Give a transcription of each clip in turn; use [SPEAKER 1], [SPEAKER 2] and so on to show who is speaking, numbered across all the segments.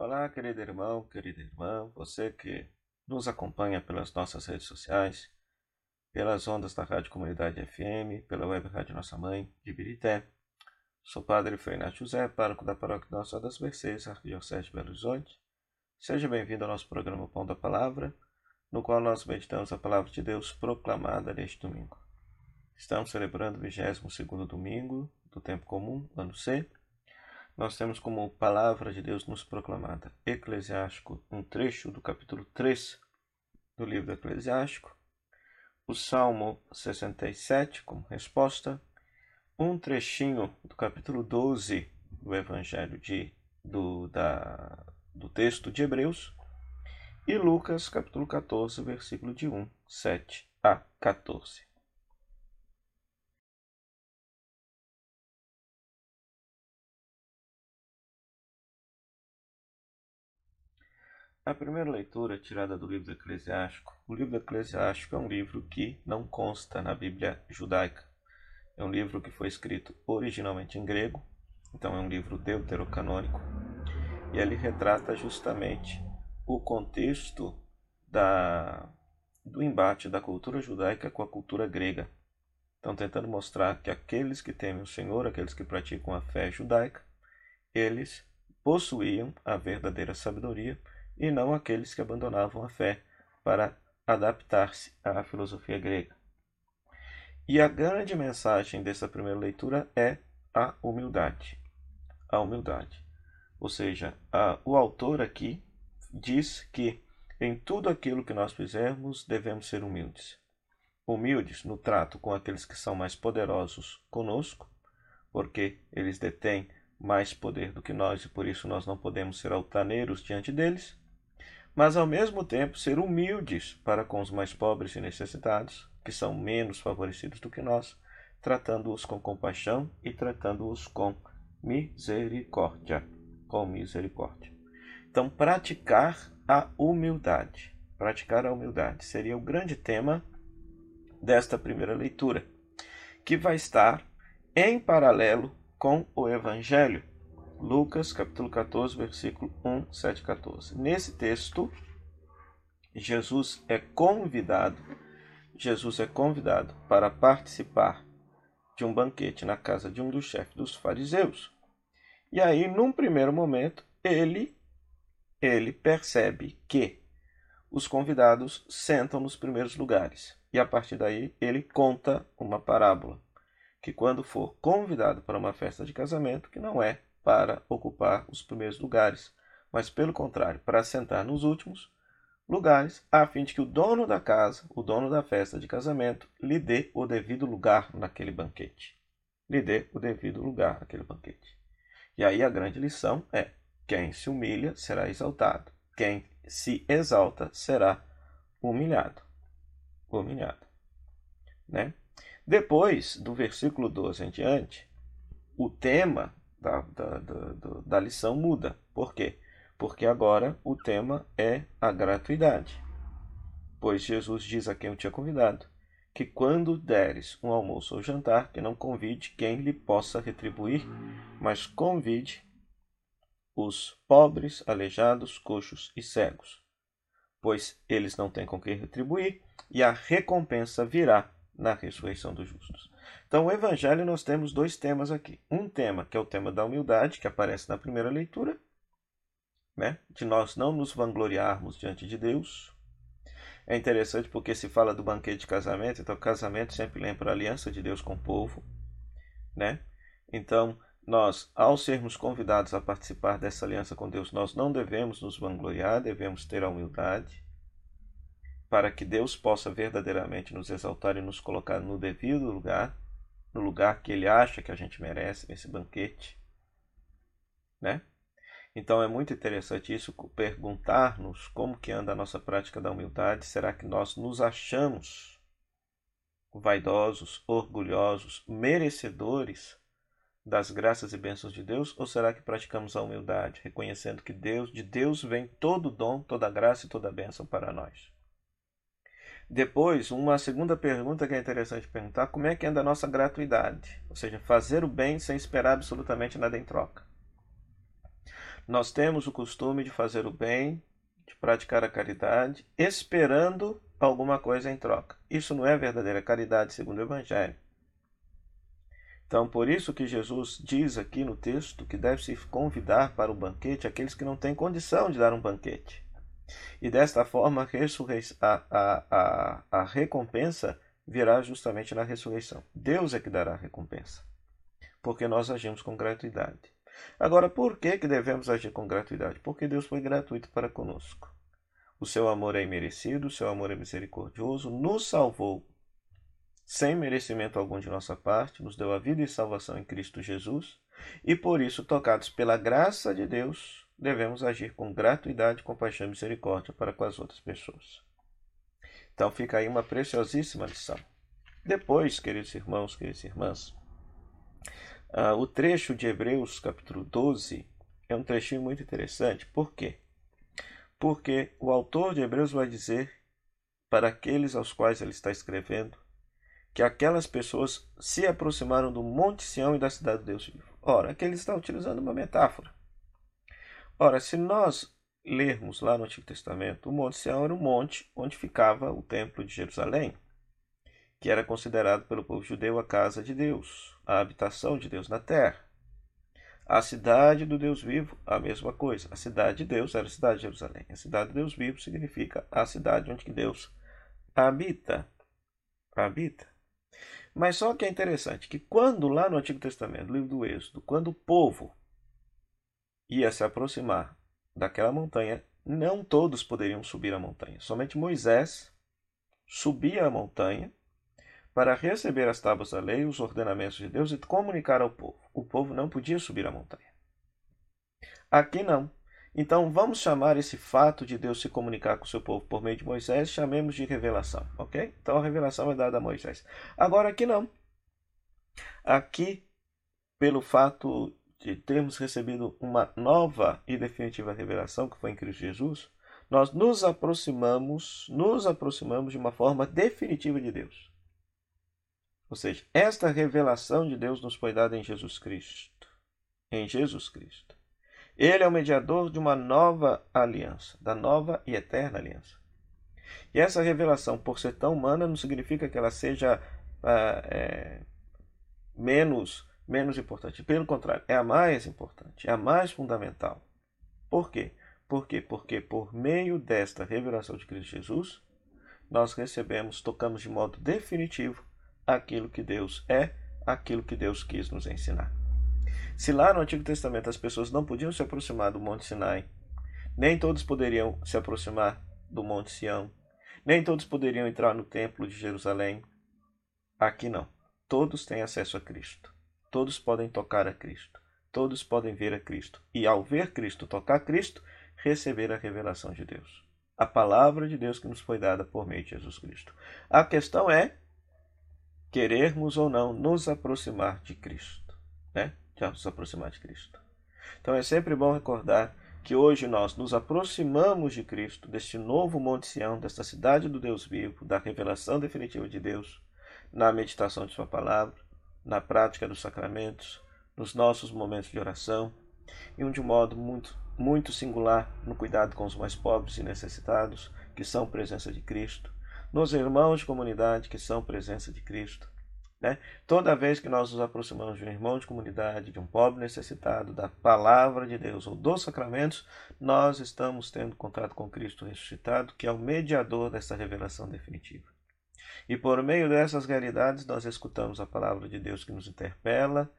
[SPEAKER 1] Olá, querido irmão, querida irmã, você que nos acompanha pelas nossas redes sociais, pelas ondas da Rádio Comunidade FM, pela web Rádio Nossa Mãe, de Birité. Sou Padre Freinácio José, pároco da Paróquia Nossa das Mercês, Arquidiocese de Belo Horizonte. Seja bem-vindo ao nosso programa Pão da Palavra, no qual nós meditamos a Palavra de Deus proclamada neste domingo. Estamos celebrando o 22º domingo do tempo comum, ano C, nós temos como palavra de Deus nos proclamada Eclesiástico, um trecho do capítulo 3 do livro Eclesiástico, o Salmo 67 como resposta, um trechinho do capítulo 12 do Evangelho de, do, da, do texto de Hebreus e Lucas capítulo 14, versículo de 1, 7 a 14. A primeira leitura é tirada do livro do Eclesiástico. O livro do Eclesiástico é um livro que não consta na Bíblia judaica. É um livro que foi escrito originalmente em grego, então é um livro deuterocanônico, e ele retrata justamente o contexto da, do embate da cultura judaica com a cultura grega. Então, tentando mostrar que aqueles que temem o Senhor, aqueles que praticam a fé judaica, eles possuíam a verdadeira sabedoria e não aqueles que abandonavam a fé para adaptar-se à filosofia grega. E a grande mensagem dessa primeira leitura é a humildade. A humildade. Ou seja, a, o autor aqui diz que em tudo aquilo que nós fizermos devemos ser humildes. Humildes no trato com aqueles que são mais poderosos conosco, porque eles detêm mais poder do que nós e por isso nós não podemos ser altaneiros diante deles mas ao mesmo tempo ser humildes para com os mais pobres e necessitados, que são menos favorecidos do que nós, tratando-os com compaixão e tratando-os com misericórdia, com misericórdia. Então, praticar a humildade, praticar a humildade seria o grande tema desta primeira leitura, que vai estar em paralelo com o evangelho Lucas capítulo 14, versículo 1, 7, 14. Nesse texto, Jesus é convidado, Jesus é convidado para participar de um banquete na casa de um dos chefes dos fariseus. E aí, num primeiro momento, ele ele percebe que os convidados sentam nos primeiros lugares. E a partir daí, ele conta uma parábola que quando for convidado para uma festa de casamento, que não é para ocupar os primeiros lugares, mas pelo contrário, para sentar nos últimos lugares, a fim de que o dono da casa, o dono da festa de casamento, lhe dê o devido lugar naquele banquete. Lhe dê o devido lugar naquele banquete. E aí a grande lição é: quem se humilha será exaltado, quem se exalta será humilhado. Humilhado. Né? Depois do versículo 12 em diante, o tema da, da, da, da lição muda. Por quê? Porque agora o tema é a gratuidade. Pois Jesus diz a quem eu tinha convidado que quando deres um almoço ou jantar, que não convide quem lhe possa retribuir, mas convide os pobres, aleijados, coxos e cegos, pois eles não têm com que retribuir, e a recompensa virá na ressurreição dos justos. Então, o Evangelho, nós temos dois temas aqui. Um tema, que é o tema da humildade, que aparece na primeira leitura, né? de nós não nos vangloriarmos diante de Deus. É interessante porque se fala do banquete de casamento, então casamento sempre lembra a aliança de Deus com o povo. Né? Então, nós, ao sermos convidados a participar dessa aliança com Deus, nós não devemos nos vangloriar, devemos ter a humildade para que Deus possa verdadeiramente nos exaltar e nos colocar no devido lugar, no lugar que Ele acha que a gente merece nesse banquete, né? Então é muito interessante isso perguntar-nos como que anda a nossa prática da humildade. Será que nós nos achamos vaidosos, orgulhosos, merecedores das graças e bênçãos de Deus, ou será que praticamos a humildade, reconhecendo que Deus, de Deus vem todo dom, toda graça e toda bênção para nós? Depois, uma segunda pergunta que é interessante perguntar: como é que anda a nossa gratuidade? Ou seja, fazer o bem sem esperar absolutamente nada em troca. Nós temos o costume de fazer o bem, de praticar a caridade, esperando alguma coisa em troca. Isso não é verdadeira caridade segundo o Evangelho. Então, por isso que Jesus diz aqui no texto que deve-se convidar para o banquete aqueles que não têm condição de dar um banquete. E desta forma, a, a, a, a recompensa virá justamente na ressurreição. Deus é que dará a recompensa, porque nós agimos com gratuidade. Agora, por que, que devemos agir com gratuidade? Porque Deus foi gratuito para conosco. O seu amor é imerecido, o seu amor é misericordioso, nos salvou sem merecimento algum de nossa parte, nos deu a vida e salvação em Cristo Jesus, e por isso, tocados pela graça de Deus, devemos agir com gratuidade, compaixão e misericórdia para com as outras pessoas. Então fica aí uma preciosíssima lição. Depois, queridos irmãos, queridas irmãs, uh, o trecho de Hebreus, capítulo 12, é um trechinho muito interessante. Por quê? Porque o autor de Hebreus vai dizer para aqueles aos quais ele está escrevendo que aquelas pessoas se aproximaram do Monte Sião e da cidade de Deus vivo. Ora, aqui ele está utilizando uma metáfora. Ora, se nós lermos lá no Antigo Testamento, o Monte Sião era o monte onde ficava o Templo de Jerusalém, que era considerado pelo povo judeu a casa de Deus, a habitação de Deus na terra. A cidade do Deus vivo, a mesma coisa. A cidade de Deus era a cidade de Jerusalém. A cidade do Deus vivo significa a cidade onde Deus habita. Habita. Mas só que é interessante que quando lá no Antigo Testamento, no livro do Êxodo, quando o povo ia se aproximar daquela montanha, não todos poderiam subir a montanha. Somente Moisés subia a montanha para receber as tábuas da lei, os ordenamentos de Deus e comunicar ao povo. O povo não podia subir a montanha. Aqui não. Então vamos chamar esse fato de Deus se comunicar com o seu povo por meio de Moisés, chamemos de revelação, ok? Então a revelação é dada a Moisés. Agora aqui não. Aqui, pelo fato de termos recebido uma nova e definitiva revelação que foi em Cristo Jesus, nós nos aproximamos, nos aproximamos de uma forma definitiva de Deus. Ou seja, esta revelação de Deus nos foi dada em Jesus Cristo. Em Jesus Cristo. Ele é o mediador de uma nova aliança, da nova e eterna aliança. E essa revelação, por ser tão humana, não significa que ela seja ah, é, menos, menos importante. Pelo contrário, é a mais importante, é a mais fundamental. Por quê? Por quê? Porque por meio desta revelação de Cristo Jesus, nós recebemos, tocamos de modo definitivo aquilo que Deus é, aquilo que Deus quis nos ensinar. Se lá no Antigo Testamento as pessoas não podiam se aproximar do Monte Sinai, nem todos poderiam se aproximar do Monte Sião, nem todos poderiam entrar no Templo de Jerusalém. Aqui não. Todos têm acesso a Cristo. Todos podem tocar a Cristo. Todos podem ver a Cristo. E ao ver Cristo, tocar Cristo, receber a revelação de Deus. A palavra de Deus que nos foi dada por meio de Jesus Cristo. A questão é querermos ou não nos aproximar de Cristo. Né? de nos aproximar de Cristo. Então é sempre bom recordar que hoje nós nos aproximamos de Cristo, deste novo Monte Sião, desta cidade do Deus vivo, da revelação definitiva de Deus, na meditação de Sua palavra, na prática dos sacramentos, nos nossos momentos de oração e de um modo muito, muito singular no cuidado com os mais pobres e necessitados, que são presença de Cristo, nos irmãos de comunidade que são presença de Cristo, né? Toda vez que nós nos aproximamos de um irmão de comunidade, de um pobre necessitado, da palavra de Deus ou dos sacramentos, nós estamos tendo contato com Cristo ressuscitado, que é o mediador dessa revelação definitiva. E por meio dessas realidades, nós escutamos a palavra de Deus que nos interpela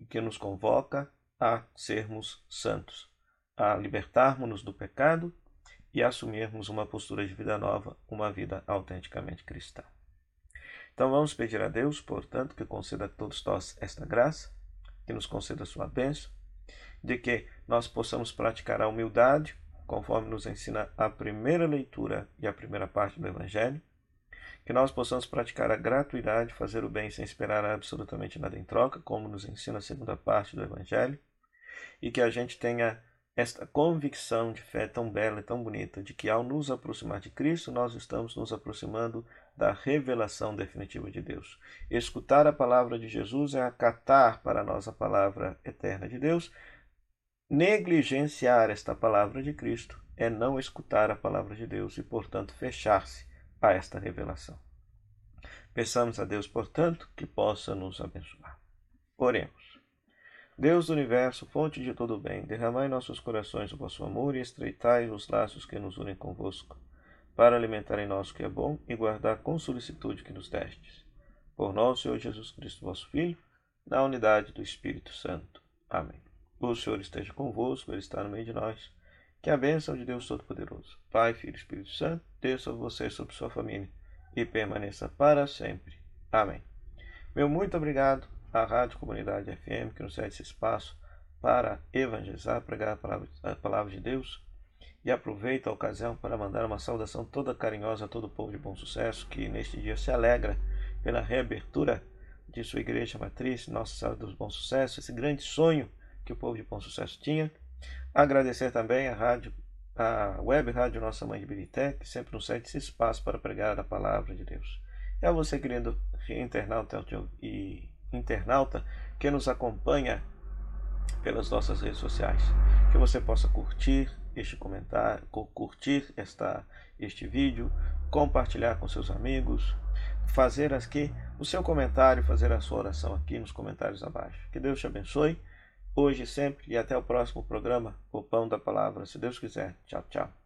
[SPEAKER 1] e que nos convoca a sermos santos, a libertarmos-nos do pecado e assumirmos uma postura de vida nova, uma vida autenticamente cristã. Então vamos pedir a Deus, portanto, que conceda a todos nós esta graça, que nos conceda a sua bênção, de que nós possamos praticar a humildade, conforme nos ensina a primeira leitura e a primeira parte do Evangelho, que nós possamos praticar a gratuidade, fazer o bem sem esperar absolutamente nada em troca, como nos ensina a segunda parte do Evangelho, e que a gente tenha esta convicção de fé tão bela e tão bonita de que ao nos aproximar de Cristo, nós estamos nos aproximando da revelação definitiva de Deus. Escutar a palavra de Jesus é acatar para nós a palavra eterna de Deus, Negligenciar esta palavra de Cristo é não escutar a palavra de Deus e, portanto, fechar-se a esta revelação. Peçamos a Deus, portanto, que possa nos abençoar. Oremos. Deus do universo, fonte de todo bem, derramai em nossos corações o vosso amor e estreitai os laços que nos unem convosco, para alimentar em nós o que é bom e guardar com solicitude que nos destes. Por nosso Senhor Jesus Cristo, vosso Filho, na unidade do Espírito Santo. Amém. O Senhor esteja convosco, Ele está no meio de nós. Que a bênção de Deus Todo-Poderoso, Pai, Filho e Espírito Santo, desça sobre você e sobre sua família e permaneça para sempre. Amém. Meu muito obrigado à Rádio Comunidade FM que nos cede esse espaço para evangelizar, pregar a palavra, a palavra de Deus. E aproveito a ocasião para mandar uma saudação toda carinhosa a todo o povo de bom sucesso que neste dia se alegra pela reabertura de sua igreja matriz, Nossa Senhora dos Bons Sucessos, esse grande sonho que o povo de bom sucesso tinha. Agradecer também a rádio, a web rádio Nossa Mãe de Birité, que sempre nos cede esse espaço para pregar a palavra de Deus. E a você, querido internauta e internauta que nos acompanha pelas nossas redes sociais, que você possa curtir este comentário, curtir esta, este vídeo, compartilhar com seus amigos, fazer aqui o seu comentário, fazer a sua oração aqui nos comentários abaixo. Que Deus te abençoe hoje sempre e até o próximo programa, o Pão da Palavra, se Deus quiser. Tchau, tchau.